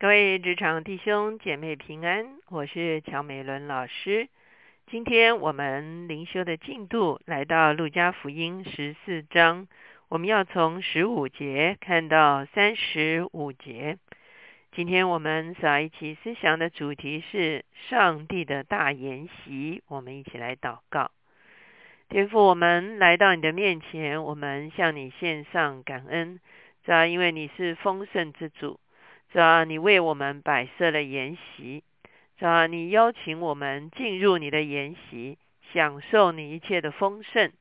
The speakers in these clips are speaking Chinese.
各位职场弟兄姐妹平安，我是乔美伦老师。今天我们灵修的进度来到路加福音十四章，我们要从十五节看到三十五节。今天我们所一起思想的主题是上帝的大筵席。我们一起来祷告，天父，我们来到你的面前，我们向你献上感恩，主要因为你是丰盛之主。主啊，你为我们摆设了筵席，主啊，你邀请我们进入你的筵席，享受你一切的丰盛。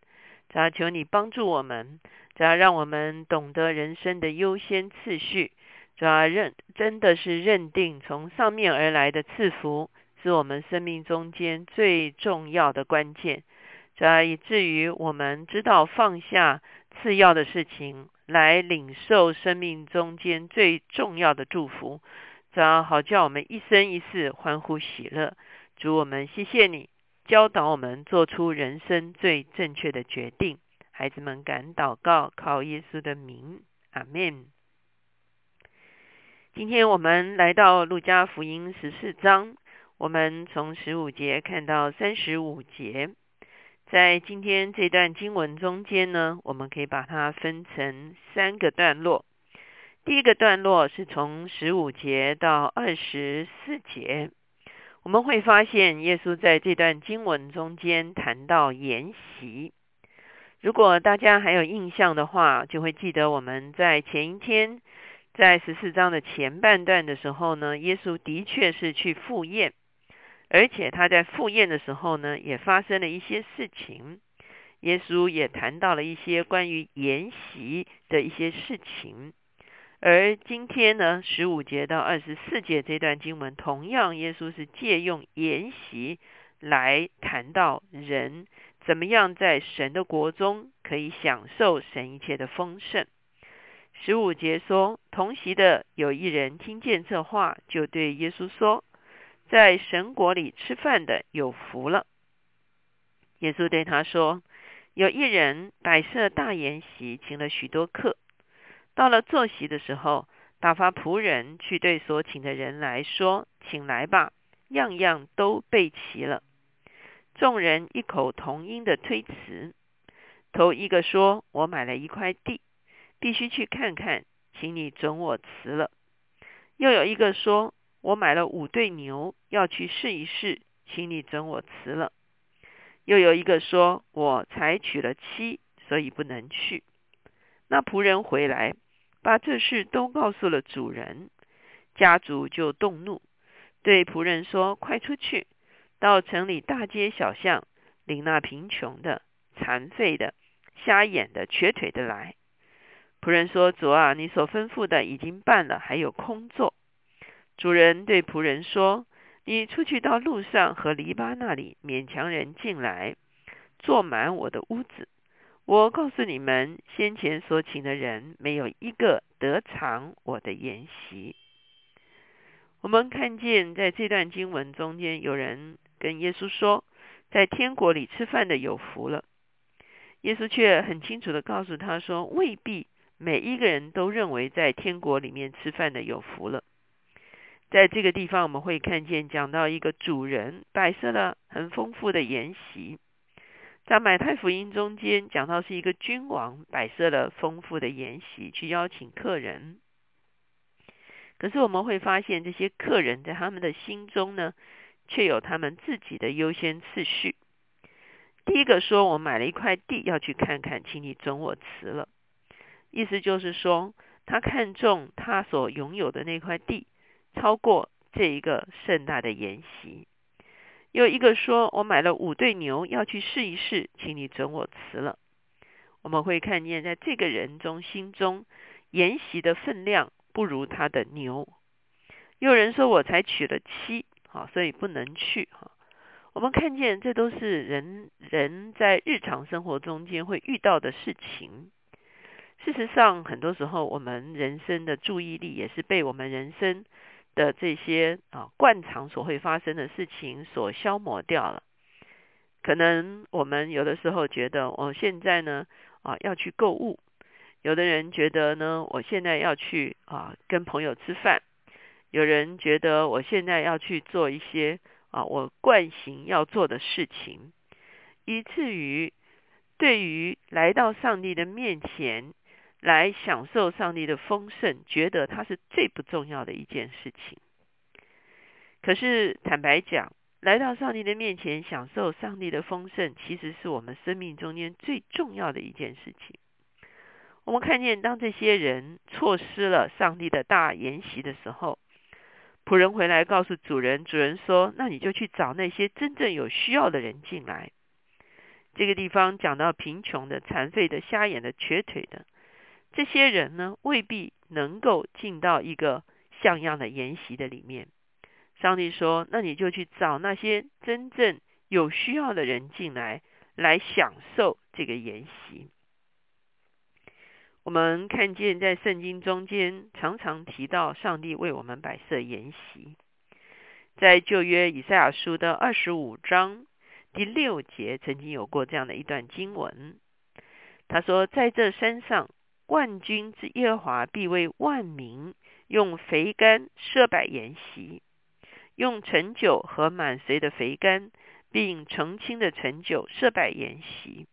主啊，求你帮助我们，主啊，让我们懂得人生的优先次序。主啊，认真的是认定从上面而来的赐福是我们生命中间最重要的关键。主啊，以至于我们知道放下次要的事情。来领受生命中间最重要的祝福，这样好叫我们一生一世欢呼喜乐。主我们谢谢你教导我们做出人生最正确的决定。孩子们敢祷告，靠耶稣的名，阿门。今天我们来到路加福音十四章，我们从十五节看到三十五节。在今天这段经文中间呢，我们可以把它分成三个段落。第一个段落是从十五节到二十四节，我们会发现耶稣在这段经文中间谈到筵席。如果大家还有印象的话，就会记得我们在前一天在十四章的前半段的时候呢，耶稣的确是去赴宴。而且他在赴宴的时候呢，也发生了一些事情。耶稣也谈到了一些关于筵席的一些事情。而今天呢，十五节到二十四节这段经文，同样耶稣是借用筵席来谈到人怎么样在神的国中可以享受神一切的丰盛。十五节说，同席的有一人听见这话，就对耶稣说。在神国里吃饭的有福了。耶稣对他说：“有一人摆设大筵席，请了许多客。到了坐席的时候，打发仆人去对所请的人来说：‘请来吧，样样都备齐了。’众人异口同音的推辞。头一个说：‘我买了一块地，必须去看看，请你准我辞了。’又有一个说。”我买了五对牛，要去试一试，请你准我辞了。又有一个说，我才娶了妻，所以不能去。那仆人回来，把这事都告诉了主人，家主就动怒，对仆人说：“快出去，到城里大街小巷，领那贫穷的、残废的、瞎眼的、瘸腿的来。”仆人说：“主啊，你所吩咐的已经办了，还有空座。”主人对仆人说：“你出去到路上和篱笆那里，勉强人进来，坐满我的屋子。我告诉你们，先前所请的人没有一个得偿我的筵席。”我们看见在这段经文中间，有人跟耶稣说：“在天国里吃饭的有福了。”耶稣却很清楚的告诉他说：“未必每一个人都认为在天国里面吃饭的有福了。”在这个地方，我们会看见讲到一个主人摆设了很丰富的筵席。在马太福音中间讲到是一个君王摆设了丰富的筵席去邀请客人。可是我们会发现，这些客人在他们的心中呢，却有他们自己的优先次序。第一个说：“我买了一块地要去看看，请你准我辞了。”意思就是说，他看中他所拥有的那块地。超过这一个盛大的筵席，有一个说：“我买了五对牛，要去试一试，请你准我辞了。”我们会看见，在这个人中心中，筵席的分量不如他的牛。有人说：“我才娶了妻，好，所以不能去。”哈，我们看见这都是人人在日常生活中间会遇到的事情。事实上，很多时候我们人生的注意力也是被我们人生。的这些啊惯常所会发生的事情所消磨掉了，可能我们有的时候觉得我现在呢啊要去购物，有的人觉得呢我现在要去啊跟朋友吃饭，有人觉得我现在要去做一些啊，我惯行要做的事情，以至于对于来到上帝的面前来享受上帝的丰盛，觉得它是最不重要的一件事情。可是坦白讲，来到上帝的面前享受上帝的丰盛，其实是我们生命中间最重要的一件事情。我们看见，当这些人错失了上帝的大筵席的时候，仆人回来告诉主人，主人说：“那你就去找那些真正有需要的人进来。”这个地方讲到贫穷的、残废的、瞎眼的、瘸腿的这些人呢，未必能够进到一个像样的筵席的里面。上帝说：“那你就去找那些真正有需要的人进来，来享受这个筵席。”我们看见在圣经中间常常提到上帝为我们摆设筵席，在旧约以赛亚书的二十五章第六节曾经有过这样的一段经文。他说：“在这山上，万军之耶和华必为万民用肥甘设摆筵席，用陈酒和满髓的肥甘，并澄清的陈酒设摆筵席。”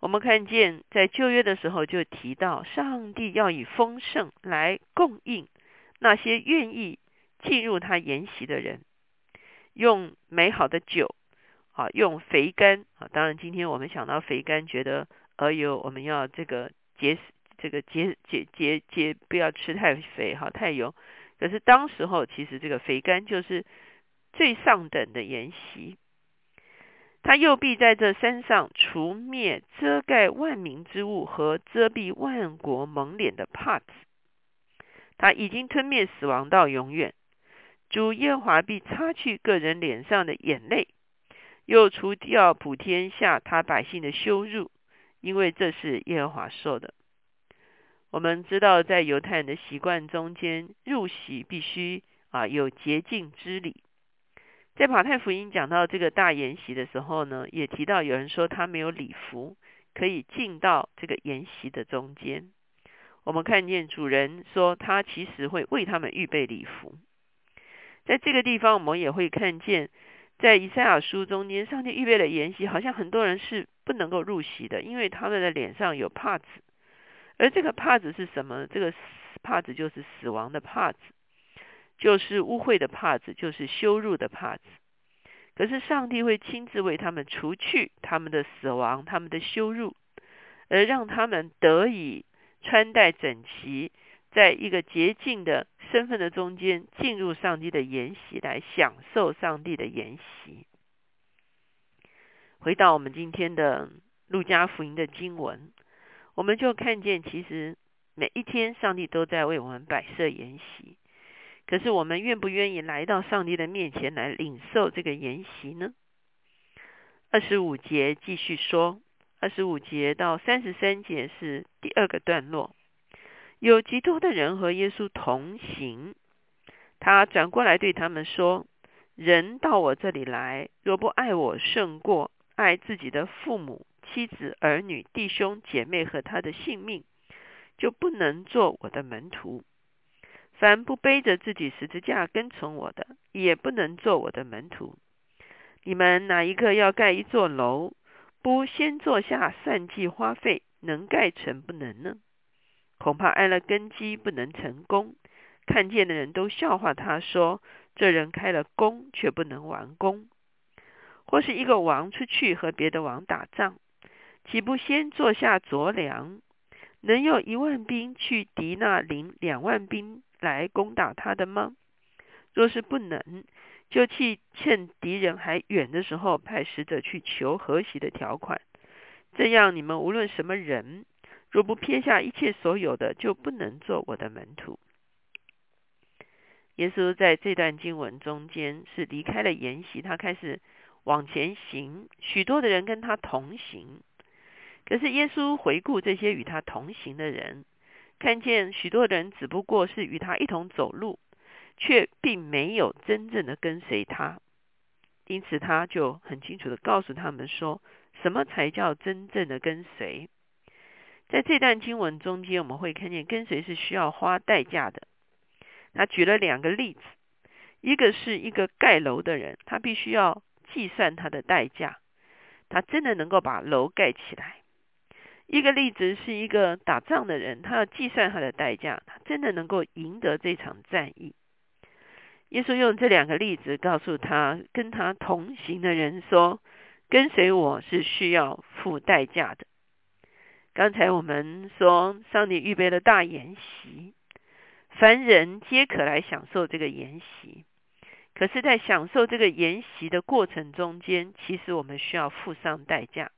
我们看见，在旧约的时候就提到，上帝要以丰盛来供应那些愿意进入他筵席的人，用美好的酒，啊，用肥甘啊。当然，今天我们想到肥甘，觉得而有我们要这个节这个节节节节不要吃太肥哈，太油。可是当时候，其实这个肥甘就是最上等的筵席。他又必在这山上除灭遮盖万民之物和遮蔽万国蒙脸的帕子。他已经吞灭死亡到永远。主耶华必擦去个人脸上的眼泪，又除掉普天下他百姓的羞辱，因为这是耶和华说的。我们知道，在犹太人的习惯中间，入席必须啊有洁净之礼。在马太福音讲到这个大筵席的时候呢，也提到有人说他没有礼服可以进到这个筵席的中间。我们看见主人说他其实会为他们预备礼服。在这个地方，我们也会看见，在以赛亚书中间，上帝预备的筵席，好像很多人是不能够入席的，因为他们的脸上有帕子。而这个帕子是什么？这个帕子就是死亡的帕子。就是污秽的帕子，就是羞辱的帕子。可是上帝会亲自为他们除去他们的死亡、他们的羞辱，而让他们得以穿戴整齐，在一个洁净的身份的中间，进入上帝的筵席，来享受上帝的筵席。回到我们今天的路加福音的经文，我们就看见，其实每一天上帝都在为我们摆设筵席。可是我们愿不愿意来到上帝的面前来领受这个筵席呢？二十五节继续说，二十五节到三十三节是第二个段落。有极多的人和耶稣同行，他转过来对他们说：“人到我这里来，若不爱我胜过爱自己的父母、妻子、儿女、弟兄、姐妹和他的性命，就不能做我的门徒。”凡不背着自己十字架跟从我的，也不能做我的门徒。你们哪一个要盖一座楼，不先坐下算计花费，能盖成不能呢？恐怕安了根基不能成功。看见的人都笑话他说：“这人开了工，却不能完工。”或是一个王出去和别的王打仗，岂不先坐下酌粮？能有一万兵去敌那领两万兵？来攻打他的吗？若是不能，就去趁敌人还远的时候，派使者去求和谐的条款。这样，你们无论什么人，若不撇下一切所有的，就不能做我的门徒。耶稣在这段经文中间是离开了筵席，他开始往前行，许多的人跟他同行。可是耶稣回顾这些与他同行的人。看见许多人只不过是与他一同走路，却并没有真正的跟随他，因此他就很清楚的告诉他们说，什么才叫真正的跟随？在这段经文中间，我们会看见跟随是需要花代价的。他举了两个例子，一个是一个盖楼的人，他必须要计算他的代价，他真的能够把楼盖起来；一个例子是一个打仗的人，他要计算他的代价，他真的能够赢得这场战役。耶稣用这两个例子告诉他跟他同行的人说：“跟随我是需要付代价的。”刚才我们说，上帝预备了大筵席，凡人皆可来享受这个筵席。可是，在享受这个研习的过程中间，其实我们需要付上代价。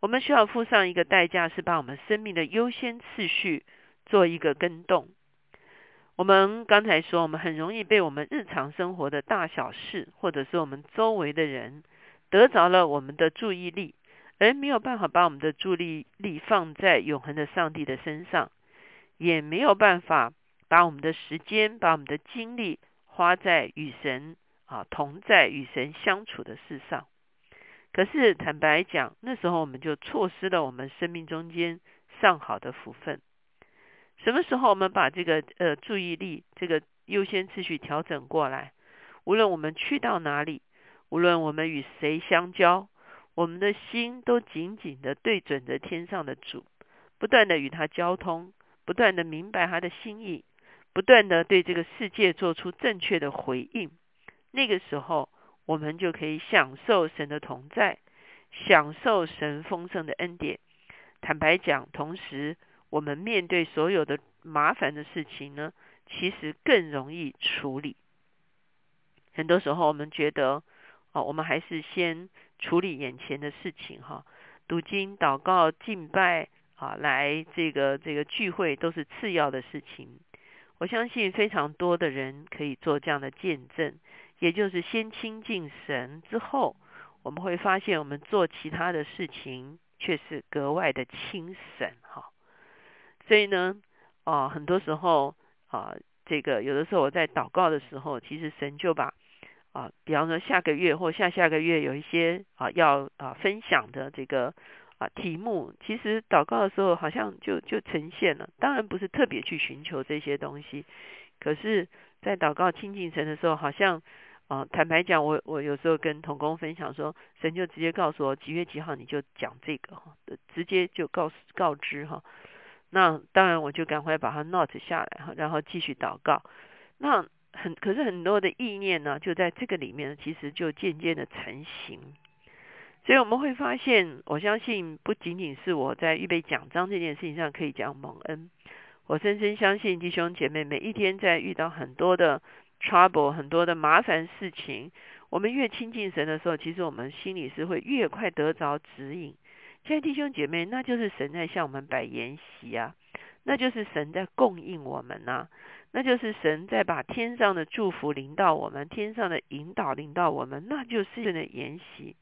我们需要付上一个代价，是把我们生命的优先次序做一个更动。我们刚才说，我们很容易被我们日常生活的大小事，或者是我们周围的人，得着了我们的注意力。而没有办法把我们的注意力放在永恒的上帝的身上，也没有办法把我们的时间、把我们的精力花在与神啊同在、与神相处的事上。可是坦白讲，那时候我们就错失了我们生命中间上好的福分。什么时候我们把这个呃注意力、这个优先次序调整过来？无论我们去到哪里，无论我们与谁相交。我们的心都紧紧的对准着天上的主，不断的与他交通，不断的明白他的心意，不断的对这个世界做出正确的回应。那个时候，我们就可以享受神的同在，享受神丰盛的恩典。坦白讲，同时我们面对所有的麻烦的事情呢，其实更容易处理。很多时候，我们觉得，哦，我们还是先。处理眼前的事情，哈，读经、祷告、敬拜，啊，来这个这个聚会都是次要的事情。我相信非常多的人可以做这样的见证，也就是先亲近神之后，我们会发现我们做其他的事情却是格外的轻省，哈。所以呢，啊，很多时候啊，这个有的时候我在祷告的时候，其实神就把。啊，比方说下个月或下下个月有一些啊要啊分享的这个啊题目，其实祷告的时候好像就就呈现了。当然不是特别去寻求这些东西，可是，在祷告亲近神的时候，好像啊坦白讲，我我有时候跟同工分享说，神就直接告诉我几月几号你就讲这个哈，直接就告诉告知哈。那当然我就赶快把它 note 下来哈，然后继续祷告。那很，可是很多的意念呢，就在这个里面，其实就渐渐的成型。所以我们会发现，我相信不仅仅是我在预备奖章这件事情上可以讲蒙恩，我深深相信弟兄姐妹每一天在遇到很多的 trouble、很多的麻烦事情，我们越亲近神的时候，其实我们心里是会越快得着指引。现在弟兄姐妹，那就是神在向我们摆筵席啊，那就是神在供应我们呐。那就是神在把天上的祝福临到我们，天上的引导临到我们，那就是神的筵席。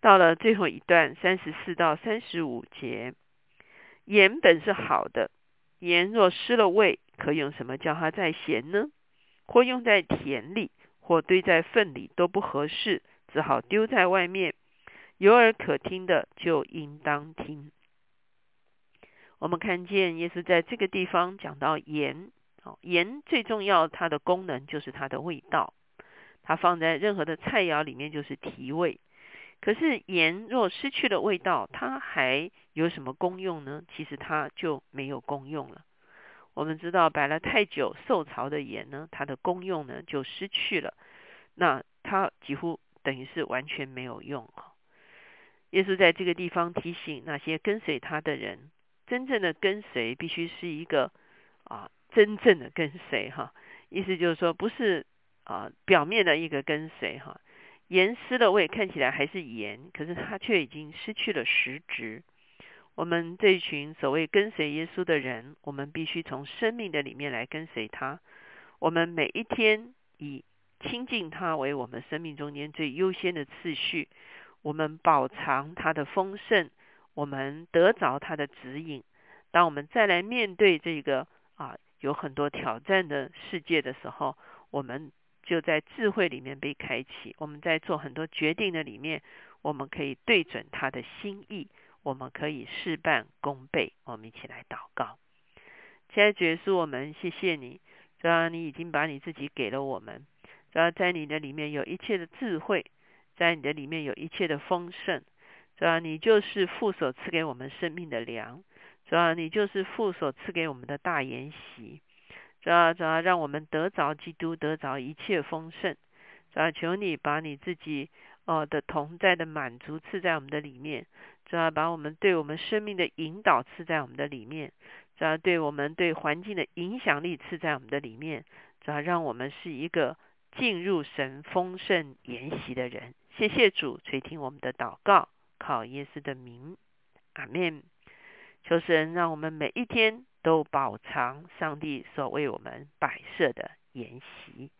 到了最后一段三十四到三十五节，盐本是好的，盐若失了味，可用什么叫它再咸呢？或用在田里，或堆在粪里都不合适，只好丢在外面。有耳可听的就应当听。我们看见耶稣在这个地方讲到盐。盐最重要，它的功能就是它的味道。它放在任何的菜肴里面就是提味。可是盐若失去了味道，它还有什么功用呢？其实它就没有功用了。我们知道摆了太久受潮的盐呢，它的功用呢就失去了。那它几乎等于是完全没有用啊。耶稣在这个地方提醒那些跟随他的人，真正的跟随必须是一个啊。真正的跟随哈，意思就是说，不是啊表面的一个跟随哈，盐失了味，看起来还是盐，可是它却已经失去了实质。我们这群所谓跟随耶稣的人，我们必须从生命的里面来跟随他。我们每一天以亲近他为我们生命中间最优先的次序，我们保藏他的丰盛，我们得着他的指引。当我们再来面对这个啊。有很多挑战的世界的时候，我们就在智慧里面被开启。我们在做很多决定的里面，我们可以对准他的心意，我们可以事半功倍。我们一起来祷告，亲爱的主耶稣，我们谢谢你，主要你已经把你自己给了我们，主要在你的里面有一切的智慧，在你的里面有一切的丰盛，主要你就是父所赐给我们生命的粮，主要你就是父所赐给我们的大筵席，主要主要让我们得着基督，得着一切丰盛，主要求你把你自己。哦的同在的满足赐在我们的里面，主要把我们对我们生命的引导赐在我们的里面，主要对我们对环境的影响力赐在我们的里面，主要让我们是一个进入神丰盛筵席的人。谢谢主垂听我们的祷告，靠耶稣的名，阿门。求神让我们每一天都饱尝上帝所为我们摆设的筵席。